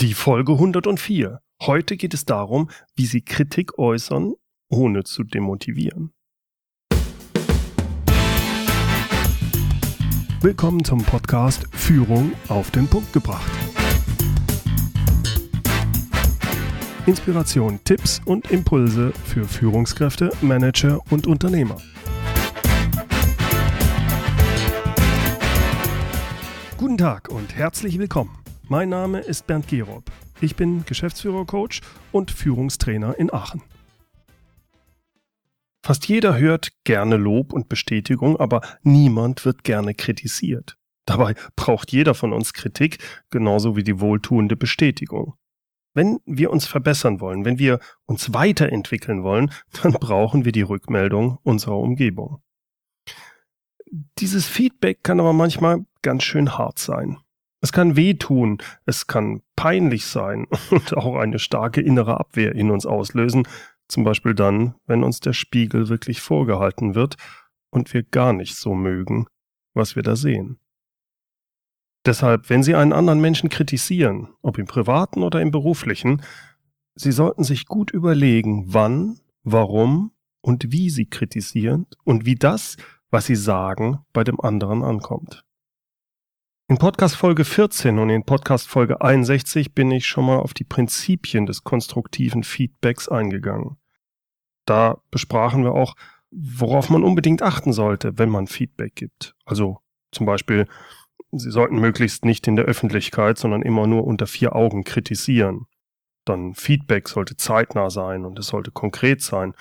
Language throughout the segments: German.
Die Folge 104. Heute geht es darum, wie Sie Kritik äußern, ohne zu demotivieren. Willkommen zum Podcast Führung auf den Punkt gebracht. Inspiration, Tipps und Impulse für Führungskräfte, Manager und Unternehmer. Guten Tag und herzlich willkommen. Mein Name ist Bernd Gerob. Ich bin Geschäftsführer-Coach und Führungstrainer in Aachen. Fast jeder hört gerne Lob und Bestätigung, aber niemand wird gerne kritisiert. Dabei braucht jeder von uns Kritik, genauso wie die wohltuende Bestätigung. Wenn wir uns verbessern wollen, wenn wir uns weiterentwickeln wollen, dann brauchen wir die Rückmeldung unserer Umgebung. Dieses Feedback kann aber manchmal ganz schön hart sein. Es kann wehtun, es kann peinlich sein und auch eine starke innere Abwehr in uns auslösen, zum Beispiel dann, wenn uns der Spiegel wirklich vorgehalten wird und wir gar nicht so mögen, was wir da sehen. Deshalb, wenn Sie einen anderen Menschen kritisieren, ob im privaten oder im beruflichen, Sie sollten sich gut überlegen, wann, warum und wie Sie kritisieren und wie das, was Sie sagen, bei dem anderen ankommt. In Podcast Folge 14 und in Podcast Folge 61 bin ich schon mal auf die Prinzipien des konstruktiven Feedbacks eingegangen. Da besprachen wir auch, worauf man unbedingt achten sollte, wenn man Feedback gibt. Also zum Beispiel, Sie sollten möglichst nicht in der Öffentlichkeit, sondern immer nur unter vier Augen kritisieren. Dann Feedback sollte zeitnah sein und es sollte konkret sein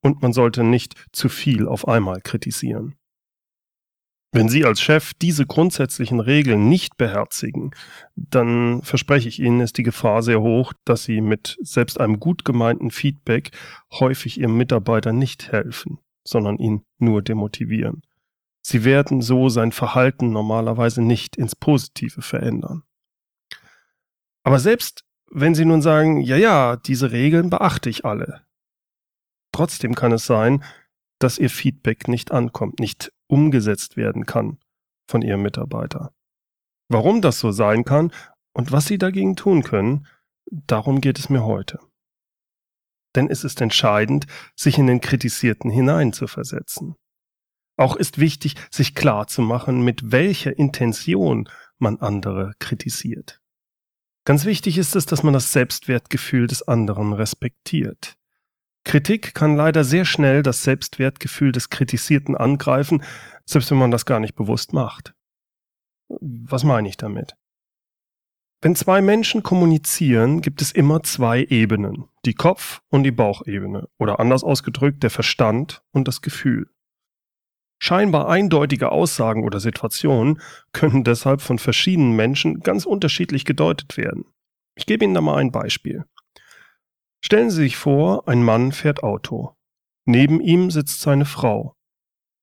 und man sollte nicht zu viel auf einmal kritisieren. Wenn Sie als Chef diese grundsätzlichen Regeln nicht beherzigen, dann verspreche ich Ihnen, ist die Gefahr sehr hoch, dass Sie mit selbst einem gut gemeinten Feedback häufig Ihrem Mitarbeiter nicht helfen, sondern ihn nur demotivieren. Sie werden so sein Verhalten normalerweise nicht ins Positive verändern. Aber selbst wenn Sie nun sagen, ja, ja, diese Regeln beachte ich alle, trotzdem kann es sein, dass Ihr Feedback nicht ankommt, nicht umgesetzt werden kann von ihrem Mitarbeiter. Warum das so sein kann und was sie dagegen tun können, darum geht es mir heute. Denn es ist entscheidend, sich in den Kritisierten hineinzuversetzen. Auch ist wichtig, sich klar zu machen, mit welcher Intention man andere kritisiert. Ganz wichtig ist es, dass man das Selbstwertgefühl des anderen respektiert. Kritik kann leider sehr schnell das Selbstwertgefühl des Kritisierten angreifen, selbst wenn man das gar nicht bewusst macht. Was meine ich damit? Wenn zwei Menschen kommunizieren, gibt es immer zwei Ebenen, die Kopf- und die Bauchebene, oder anders ausgedrückt der Verstand und das Gefühl. Scheinbar eindeutige Aussagen oder Situationen können deshalb von verschiedenen Menschen ganz unterschiedlich gedeutet werden. Ich gebe Ihnen da mal ein Beispiel. Stellen Sie sich vor, ein Mann fährt Auto. Neben ihm sitzt seine Frau.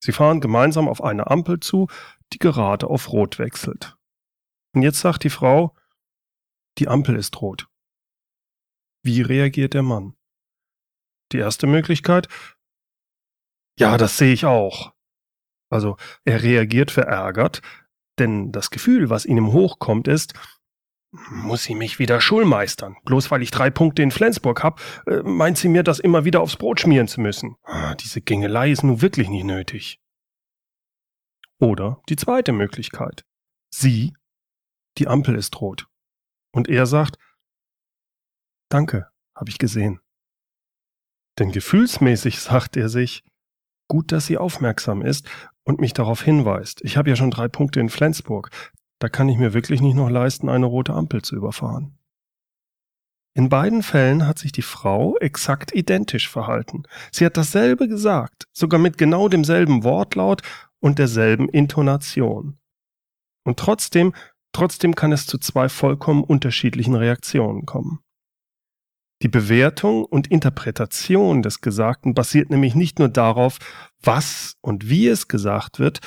Sie fahren gemeinsam auf eine Ampel zu, die gerade auf Rot wechselt. Und jetzt sagt die Frau, die Ampel ist rot. Wie reagiert der Mann? Die erste Möglichkeit, ja, das sehe ich auch. Also er reagiert verärgert, denn das Gefühl, was ihm hochkommt, ist, muss sie mich wieder schulmeistern? Bloß weil ich drei Punkte in Flensburg hab, äh, meint sie mir, das immer wieder aufs Brot schmieren zu müssen. Ah, diese Gängelei ist nun wirklich nicht nötig. Oder die zweite Möglichkeit. Sie, die Ampel ist rot. Und er sagt, Danke, hab ich gesehen. Denn gefühlsmäßig sagt er sich, gut, dass sie aufmerksam ist und mich darauf hinweist. Ich habe ja schon drei Punkte in Flensburg. Da kann ich mir wirklich nicht noch leisten, eine rote Ampel zu überfahren. In beiden Fällen hat sich die Frau exakt identisch verhalten. Sie hat dasselbe gesagt, sogar mit genau demselben Wortlaut und derselben Intonation. Und trotzdem, trotzdem kann es zu zwei vollkommen unterschiedlichen Reaktionen kommen. Die Bewertung und Interpretation des Gesagten basiert nämlich nicht nur darauf, was und wie es gesagt wird,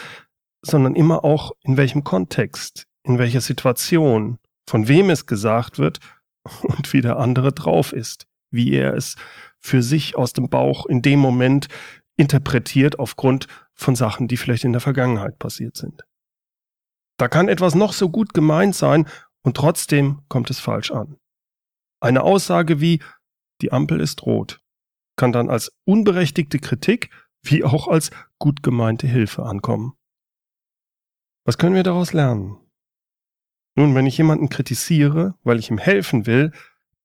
sondern immer auch in welchem Kontext, in welcher Situation, von wem es gesagt wird und wie der andere drauf ist, wie er es für sich aus dem Bauch in dem Moment interpretiert aufgrund von Sachen, die vielleicht in der Vergangenheit passiert sind. Da kann etwas noch so gut gemeint sein und trotzdem kommt es falsch an. Eine Aussage wie die Ampel ist rot kann dann als unberechtigte Kritik wie auch als gut gemeinte Hilfe ankommen. Was können wir daraus lernen? Nun, wenn ich jemanden kritisiere, weil ich ihm helfen will,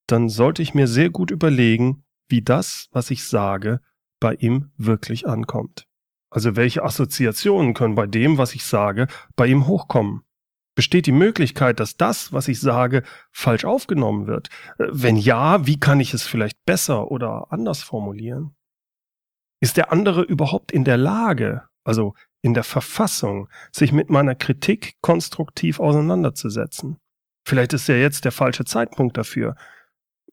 dann sollte ich mir sehr gut überlegen, wie das, was ich sage, bei ihm wirklich ankommt. Also welche Assoziationen können bei dem, was ich sage, bei ihm hochkommen? Besteht die Möglichkeit, dass das, was ich sage, falsch aufgenommen wird? Wenn ja, wie kann ich es vielleicht besser oder anders formulieren? Ist der andere überhaupt in der Lage, also in der Verfassung, sich mit meiner Kritik konstruktiv auseinanderzusetzen? Vielleicht ist ja jetzt der falsche Zeitpunkt dafür.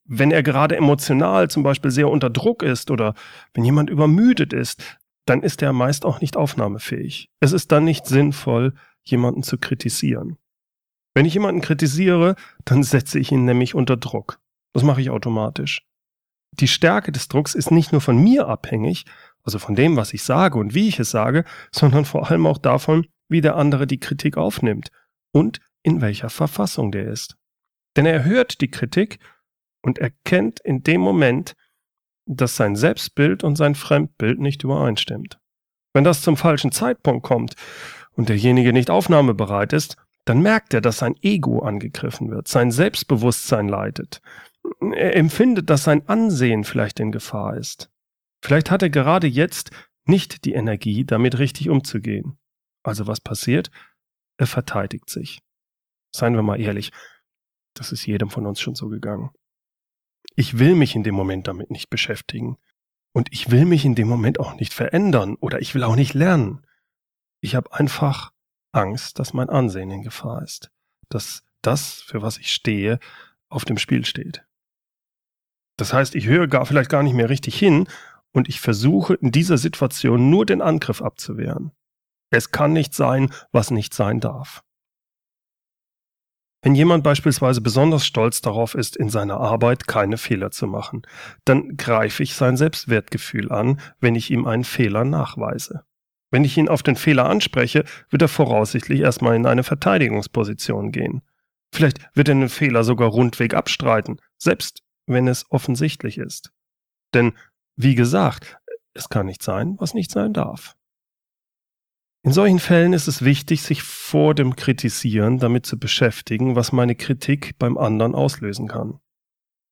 Wenn er gerade emotional zum Beispiel sehr unter Druck ist oder wenn jemand übermüdet ist, dann ist er meist auch nicht aufnahmefähig. Es ist dann nicht sinnvoll, jemanden zu kritisieren. Wenn ich jemanden kritisiere, dann setze ich ihn nämlich unter Druck. Das mache ich automatisch. Die Stärke des Drucks ist nicht nur von mir abhängig, also von dem, was ich sage und wie ich es sage, sondern vor allem auch davon, wie der andere die Kritik aufnimmt und in welcher Verfassung der ist. Denn er hört die Kritik und erkennt in dem Moment, dass sein Selbstbild und sein Fremdbild nicht übereinstimmt. Wenn das zum falschen Zeitpunkt kommt und derjenige nicht aufnahmebereit ist, dann merkt er, dass sein Ego angegriffen wird, sein Selbstbewusstsein leidet. Er empfindet, dass sein Ansehen vielleicht in Gefahr ist. Vielleicht hat er gerade jetzt nicht die Energie, damit richtig umzugehen. Also was passiert? Er verteidigt sich. Seien wir mal ehrlich, das ist jedem von uns schon so gegangen. Ich will mich in dem Moment damit nicht beschäftigen. Und ich will mich in dem Moment auch nicht verändern oder ich will auch nicht lernen. Ich habe einfach Angst, dass mein Ansehen in Gefahr ist, dass das, für was ich stehe, auf dem Spiel steht. Das heißt, ich höre gar vielleicht gar nicht mehr richtig hin und ich versuche in dieser Situation nur den Angriff abzuwehren. Es kann nicht sein, was nicht sein darf. Wenn jemand beispielsweise besonders stolz darauf ist, in seiner Arbeit keine Fehler zu machen, dann greife ich sein Selbstwertgefühl an, wenn ich ihm einen Fehler nachweise. Wenn ich ihn auf den Fehler anspreche, wird er voraussichtlich erstmal in eine Verteidigungsposition gehen. Vielleicht wird er den Fehler sogar rundweg abstreiten, selbst wenn es offensichtlich ist. Denn, wie gesagt, es kann nicht sein, was nicht sein darf. In solchen Fällen ist es wichtig, sich vor dem Kritisieren damit zu beschäftigen, was meine Kritik beim anderen auslösen kann.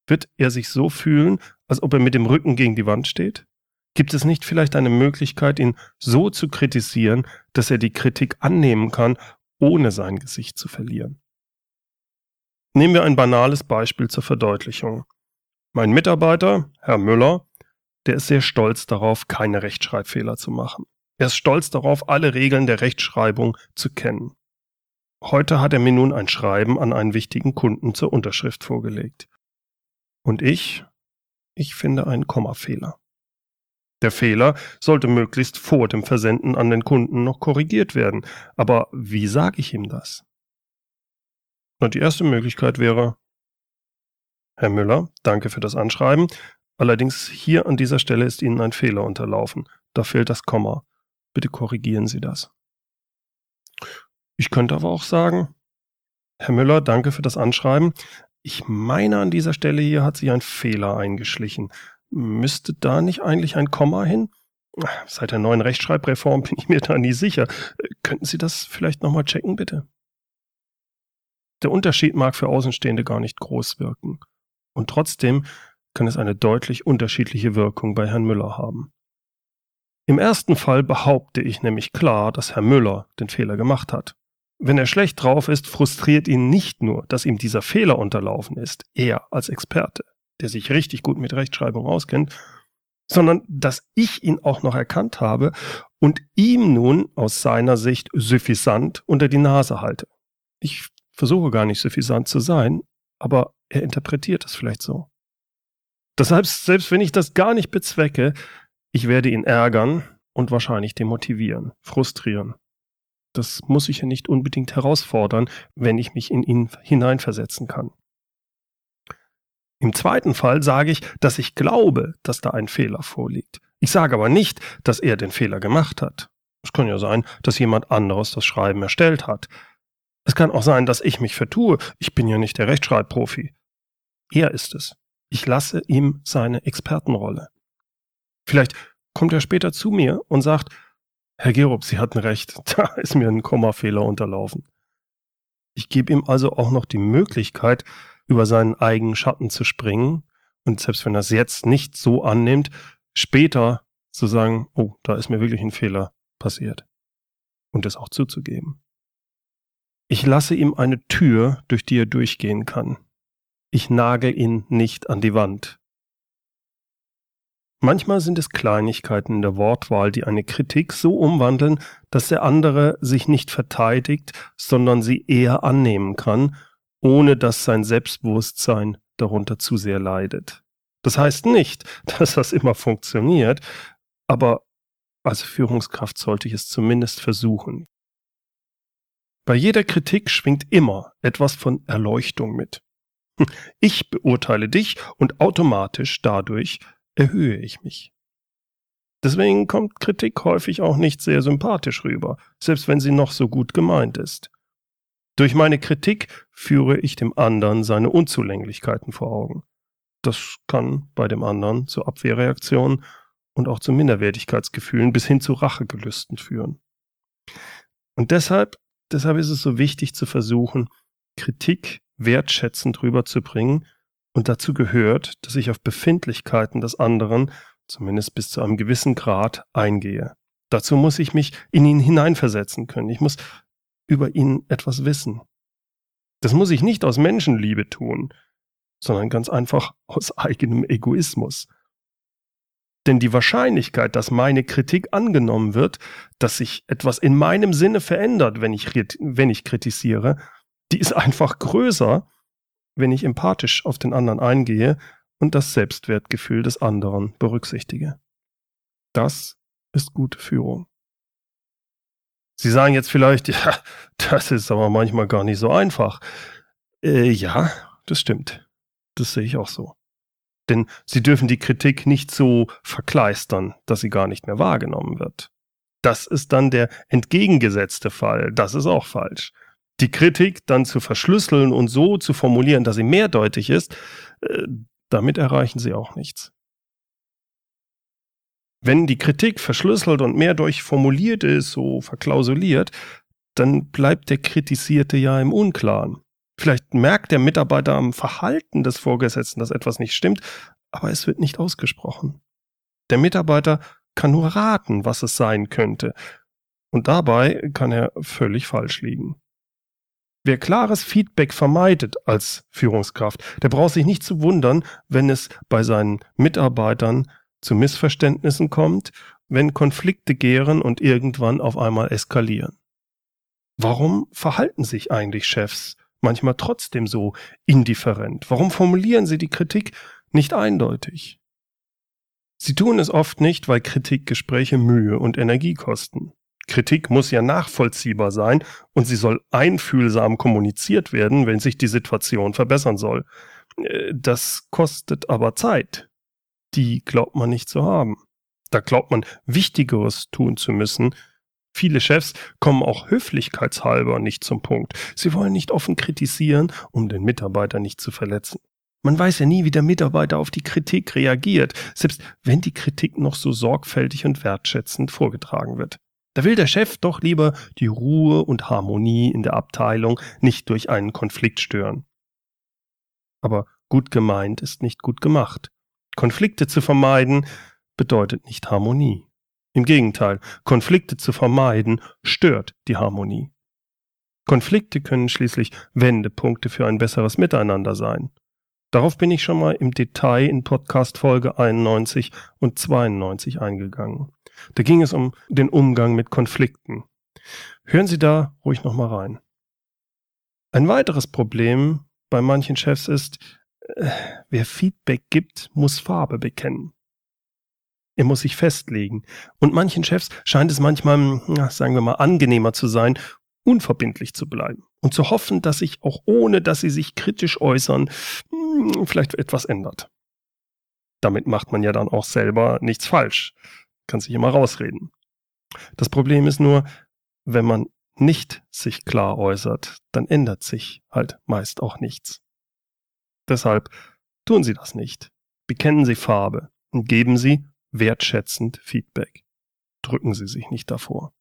Wird er sich so fühlen, als ob er mit dem Rücken gegen die Wand steht? Gibt es nicht vielleicht eine Möglichkeit, ihn so zu kritisieren, dass er die Kritik annehmen kann, ohne sein Gesicht zu verlieren? Nehmen wir ein banales Beispiel zur Verdeutlichung. Mein Mitarbeiter, Herr Müller, der ist sehr stolz darauf, keine Rechtschreibfehler zu machen. Er ist stolz darauf, alle Regeln der Rechtschreibung zu kennen. Heute hat er mir nun ein Schreiben an einen wichtigen Kunden zur Unterschrift vorgelegt. Und ich, ich finde einen Kommafehler. Der Fehler sollte möglichst vor dem Versenden an den Kunden noch korrigiert werden. Aber wie sage ich ihm das? Na, die erste Möglichkeit wäre, Herr Müller, danke für das Anschreiben. Allerdings hier an dieser Stelle ist Ihnen ein Fehler unterlaufen. Da fehlt das Komma. Bitte korrigieren Sie das. Ich könnte aber auch sagen, Herr Müller, danke für das Anschreiben. Ich meine, an dieser Stelle hier hat sich ein Fehler eingeschlichen. Müsste da nicht eigentlich ein Komma hin? Seit der neuen Rechtschreibreform bin ich mir da nie sicher. Könnten Sie das vielleicht nochmal checken, bitte? Der Unterschied mag für Außenstehende gar nicht groß wirken. Und trotzdem kann es eine deutlich unterschiedliche Wirkung bei Herrn Müller haben. Im ersten Fall behaupte ich nämlich klar, dass Herr Müller den Fehler gemacht hat. Wenn er schlecht drauf ist, frustriert ihn nicht nur, dass ihm dieser Fehler unterlaufen ist, er als Experte der sich richtig gut mit Rechtschreibung auskennt, sondern dass ich ihn auch noch erkannt habe und ihm nun aus seiner Sicht suffisant unter die Nase halte. Ich versuche gar nicht suffisant zu sein, aber er interpretiert es vielleicht so. Deshalb, selbst wenn ich das gar nicht bezwecke, ich werde ihn ärgern und wahrscheinlich demotivieren, frustrieren. Das muss ich ja nicht unbedingt herausfordern, wenn ich mich in ihn hineinversetzen kann. Im zweiten Fall sage ich, dass ich glaube, dass da ein Fehler vorliegt. Ich sage aber nicht, dass er den Fehler gemacht hat. Es kann ja sein, dass jemand anderes das Schreiben erstellt hat. Es kann auch sein, dass ich mich vertue. Ich bin ja nicht der Rechtschreibprofi. Er ist es. Ich lasse ihm seine Expertenrolle. Vielleicht kommt er später zu mir und sagt, Herr Gerob, Sie hatten recht, da ist mir ein Kommafehler unterlaufen. Ich gebe ihm also auch noch die Möglichkeit, über seinen eigenen Schatten zu springen und selbst wenn er es jetzt nicht so annimmt, später zu sagen, oh, da ist mir wirklich ein Fehler passiert und es auch zuzugeben. Ich lasse ihm eine Tür, durch die er durchgehen kann. Ich nagel ihn nicht an die Wand. Manchmal sind es Kleinigkeiten in der Wortwahl, die eine Kritik so umwandeln, dass der andere sich nicht verteidigt, sondern sie eher annehmen kann, ohne dass sein Selbstbewusstsein darunter zu sehr leidet. Das heißt nicht, dass das immer funktioniert, aber als Führungskraft sollte ich es zumindest versuchen. Bei jeder Kritik schwingt immer etwas von Erleuchtung mit. Ich beurteile dich und automatisch dadurch erhöhe ich mich. Deswegen kommt Kritik häufig auch nicht sehr sympathisch rüber, selbst wenn sie noch so gut gemeint ist. Durch meine Kritik führe ich dem anderen seine Unzulänglichkeiten vor Augen. Das kann bei dem anderen zu Abwehrreaktionen und auch zu Minderwertigkeitsgefühlen bis hin zu Rachegelüsten führen. Und deshalb, deshalb ist es so wichtig zu versuchen, Kritik wertschätzend rüberzubringen und dazu gehört, dass ich auf Befindlichkeiten des anderen, zumindest bis zu einem gewissen Grad, eingehe. Dazu muss ich mich in ihn hineinversetzen können. Ich muss über ihn etwas wissen. Das muss ich nicht aus Menschenliebe tun, sondern ganz einfach aus eigenem Egoismus. Denn die Wahrscheinlichkeit, dass meine Kritik angenommen wird, dass sich etwas in meinem Sinne verändert, wenn ich, wenn ich kritisiere, die ist einfach größer, wenn ich empathisch auf den anderen eingehe und das Selbstwertgefühl des anderen berücksichtige. Das ist gute Führung. Sie sagen jetzt vielleicht, ja, das ist aber manchmal gar nicht so einfach. Äh, ja, das stimmt. Das sehe ich auch so. Denn Sie dürfen die Kritik nicht so verkleistern, dass sie gar nicht mehr wahrgenommen wird. Das ist dann der entgegengesetzte Fall. Das ist auch falsch die Kritik dann zu verschlüsseln und so zu formulieren, dass sie mehrdeutig ist, äh, damit erreichen sie auch nichts. Wenn die Kritik verschlüsselt und mehrdeutig formuliert ist, so verklausuliert, dann bleibt der Kritisierte ja im Unklaren. Vielleicht merkt der Mitarbeiter am Verhalten des Vorgesetzten, dass etwas nicht stimmt, aber es wird nicht ausgesprochen. Der Mitarbeiter kann nur raten, was es sein könnte. Und dabei kann er völlig falsch liegen. Wer klares Feedback vermeidet als Führungskraft, der braucht sich nicht zu wundern, wenn es bei seinen Mitarbeitern zu Missverständnissen kommt, wenn Konflikte gären und irgendwann auf einmal eskalieren. Warum verhalten sich eigentlich Chefs manchmal trotzdem so indifferent? Warum formulieren sie die Kritik nicht eindeutig? Sie tun es oft nicht, weil Kritikgespräche Mühe und Energie kosten. Kritik muss ja nachvollziehbar sein und sie soll einfühlsam kommuniziert werden, wenn sich die Situation verbessern soll. Äh, das kostet aber Zeit. Die glaubt man nicht zu haben. Da glaubt man, Wichtigeres tun zu müssen. Viele Chefs kommen auch höflichkeitshalber nicht zum Punkt. Sie wollen nicht offen kritisieren, um den Mitarbeiter nicht zu verletzen. Man weiß ja nie, wie der Mitarbeiter auf die Kritik reagiert, selbst wenn die Kritik noch so sorgfältig und wertschätzend vorgetragen wird. Da will der Chef doch lieber die Ruhe und Harmonie in der Abteilung nicht durch einen Konflikt stören. Aber gut gemeint ist nicht gut gemacht. Konflikte zu vermeiden bedeutet nicht Harmonie. Im Gegenteil, Konflikte zu vermeiden stört die Harmonie. Konflikte können schließlich Wendepunkte für ein besseres Miteinander sein. Darauf bin ich schon mal im Detail in Podcast Folge 91 und 92 eingegangen. Da ging es um den Umgang mit Konflikten. Hören Sie da ruhig nochmal rein. Ein weiteres Problem bei manchen Chefs ist, äh, wer Feedback gibt, muss Farbe bekennen. Er muss sich festlegen. Und manchen Chefs scheint es manchmal, sagen wir mal, angenehmer zu sein, unverbindlich zu bleiben und zu hoffen, dass sich auch ohne, dass sie sich kritisch äußern, hm, vielleicht etwas ändert. Damit macht man ja dann auch selber nichts falsch kann sich immer rausreden. Das Problem ist nur, wenn man nicht sich klar äußert, dann ändert sich halt meist auch nichts. Deshalb Tun Sie das nicht. Bekennen Sie Farbe und geben Sie wertschätzend Feedback. Drücken Sie sich nicht davor.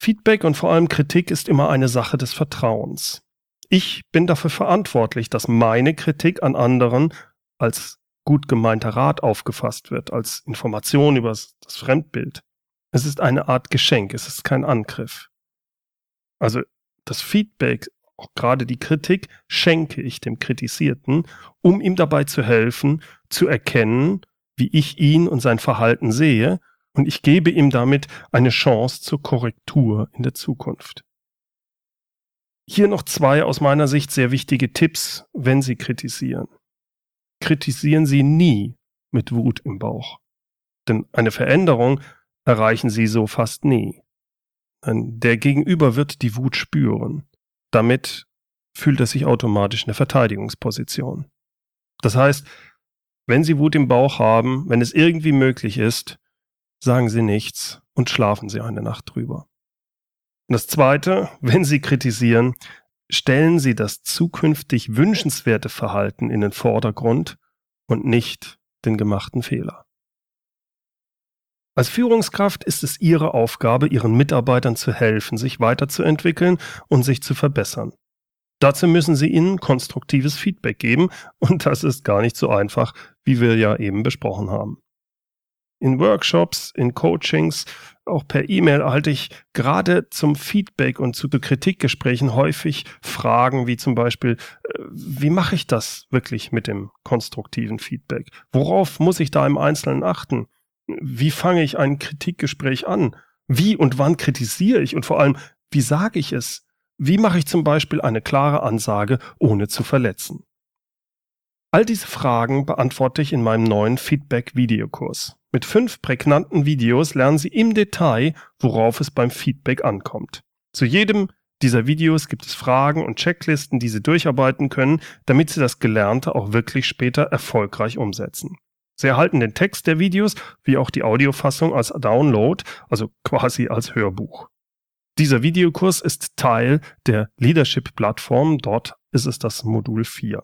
Feedback und vor allem Kritik ist immer eine Sache des Vertrauens. Ich bin dafür verantwortlich, dass meine Kritik an anderen als gut gemeinter Rat aufgefasst wird, als Information über das Fremdbild. Es ist eine Art Geschenk, es ist kein Angriff. Also das Feedback, auch gerade die Kritik, schenke ich dem Kritisierten, um ihm dabei zu helfen, zu erkennen, wie ich ihn und sein Verhalten sehe, und ich gebe ihm damit eine Chance zur Korrektur in der Zukunft. Hier noch zwei aus meiner Sicht sehr wichtige Tipps, wenn Sie kritisieren. Kritisieren Sie nie mit Wut im Bauch. Denn eine Veränderung erreichen Sie so fast nie. Der Gegenüber wird die Wut spüren. Damit fühlt er sich automatisch in der Verteidigungsposition. Das heißt, wenn Sie Wut im Bauch haben, wenn es irgendwie möglich ist, sagen Sie nichts und schlafen Sie eine Nacht drüber. Und das Zweite, wenn Sie kritisieren, stellen Sie das zukünftig wünschenswerte Verhalten in den Vordergrund und nicht den gemachten Fehler. Als Führungskraft ist es Ihre Aufgabe, Ihren Mitarbeitern zu helfen, sich weiterzuentwickeln und sich zu verbessern. Dazu müssen Sie ihnen konstruktives Feedback geben und das ist gar nicht so einfach, wie wir ja eben besprochen haben. In Workshops, in Coachings, auch per E-Mail erhalte ich gerade zum Feedback und zu Kritikgesprächen häufig Fragen wie zum Beispiel, äh, wie mache ich das wirklich mit dem konstruktiven Feedback? Worauf muss ich da im Einzelnen achten? Wie fange ich ein Kritikgespräch an? Wie und wann kritisiere ich? Und vor allem, wie sage ich es? Wie mache ich zum Beispiel eine klare Ansage, ohne zu verletzen? All diese Fragen beantworte ich in meinem neuen Feedback-Videokurs. Mit fünf prägnanten Videos lernen Sie im Detail, worauf es beim Feedback ankommt. Zu jedem dieser Videos gibt es Fragen und Checklisten, die Sie durcharbeiten können, damit Sie das Gelernte auch wirklich später erfolgreich umsetzen. Sie erhalten den Text der Videos wie auch die Audiofassung als Download, also quasi als Hörbuch. Dieser Videokurs ist Teil der Leadership-Plattform, dort ist es das Modul 4.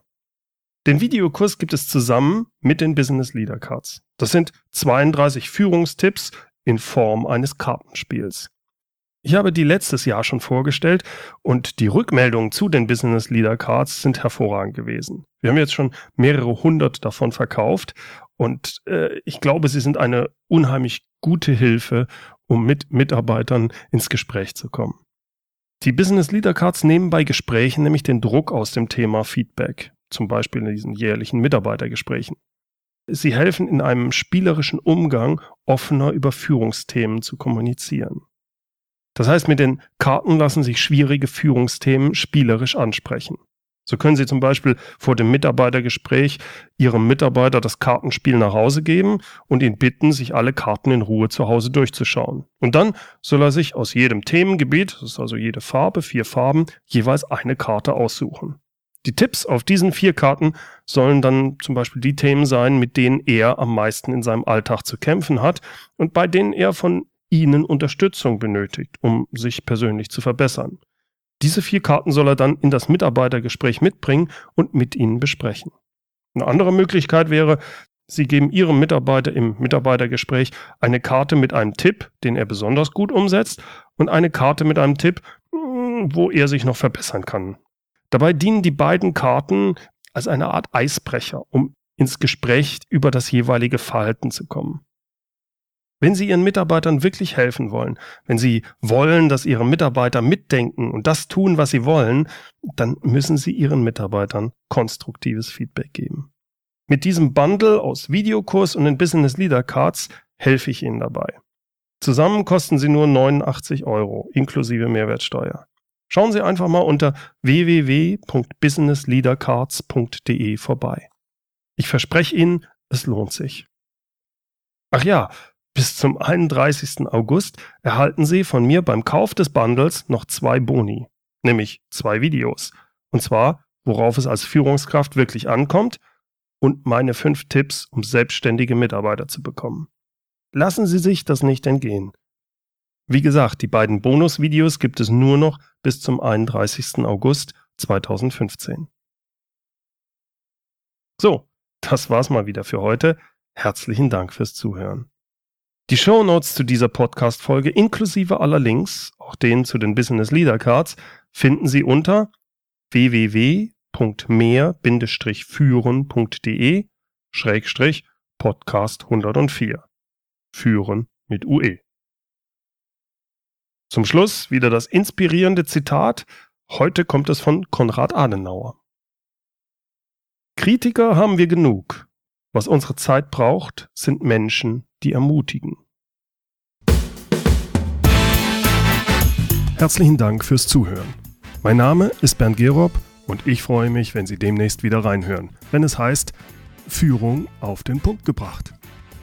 Den Videokurs gibt es zusammen mit den Business Leader Cards. Das sind 32 Führungstipps in Form eines Kartenspiels. Ich habe die letztes Jahr schon vorgestellt und die Rückmeldungen zu den Business Leader Cards sind hervorragend gewesen. Wir haben jetzt schon mehrere hundert davon verkauft und äh, ich glaube, sie sind eine unheimlich gute Hilfe, um mit Mitarbeitern ins Gespräch zu kommen. Die Business Leader Cards nehmen bei Gesprächen nämlich den Druck aus dem Thema Feedback, zum Beispiel in diesen jährlichen Mitarbeitergesprächen. Sie helfen in einem spielerischen Umgang offener über Führungsthemen zu kommunizieren. Das heißt, mit den Karten lassen sich schwierige Führungsthemen spielerisch ansprechen. So können Sie zum Beispiel vor dem Mitarbeitergespräch Ihrem Mitarbeiter das Kartenspiel nach Hause geben und ihn bitten, sich alle Karten in Ruhe zu Hause durchzuschauen. Und dann soll er sich aus jedem Themengebiet, das ist also jede Farbe, vier Farben, jeweils eine Karte aussuchen. Die Tipps auf diesen vier Karten sollen dann zum Beispiel die Themen sein, mit denen er am meisten in seinem Alltag zu kämpfen hat und bei denen er von Ihnen Unterstützung benötigt, um sich persönlich zu verbessern. Diese vier Karten soll er dann in das Mitarbeitergespräch mitbringen und mit Ihnen besprechen. Eine andere Möglichkeit wäre, Sie geben Ihrem Mitarbeiter im Mitarbeitergespräch eine Karte mit einem Tipp, den er besonders gut umsetzt, und eine Karte mit einem Tipp, hm, wo er sich noch verbessern kann. Dabei dienen die beiden Karten als eine Art Eisbrecher, um ins Gespräch über das jeweilige Verhalten zu kommen. Wenn Sie Ihren Mitarbeitern wirklich helfen wollen, wenn Sie wollen, dass Ihre Mitarbeiter mitdenken und das tun, was sie wollen, dann müssen Sie Ihren Mitarbeitern konstruktives Feedback geben. Mit diesem Bundle aus Videokurs und den Business Leader Cards helfe ich Ihnen dabei. Zusammen kosten sie nur 89 Euro, inklusive Mehrwertsteuer. Schauen Sie einfach mal unter www.businessleadercards.de vorbei. Ich verspreche Ihnen, es lohnt sich. Ach ja, bis zum 31. August erhalten Sie von mir beim Kauf des Bundles noch zwei Boni, nämlich zwei Videos. Und zwar, worauf es als Führungskraft wirklich ankommt und meine fünf Tipps, um selbstständige Mitarbeiter zu bekommen. Lassen Sie sich das nicht entgehen. Wie gesagt, die beiden Bonusvideos gibt es nur noch bis zum 31. August 2015. So, das war's mal wieder für heute. Herzlichen Dank fürs Zuhören. Die Show Notes zu dieser Podcast-Folge inklusive aller Links, auch denen zu den Business Leader Cards, finden Sie unter www.mehr-führen.de Schrägstrich Podcast 104. Führen mit UE. Zum Schluss wieder das inspirierende Zitat. Heute kommt es von Konrad Adenauer. Kritiker haben wir genug. Was unsere Zeit braucht, sind Menschen, die ermutigen. Herzlichen Dank fürs Zuhören. Mein Name ist Bernd Gerob und ich freue mich, wenn Sie demnächst wieder reinhören, wenn es heißt Führung auf den Punkt gebracht.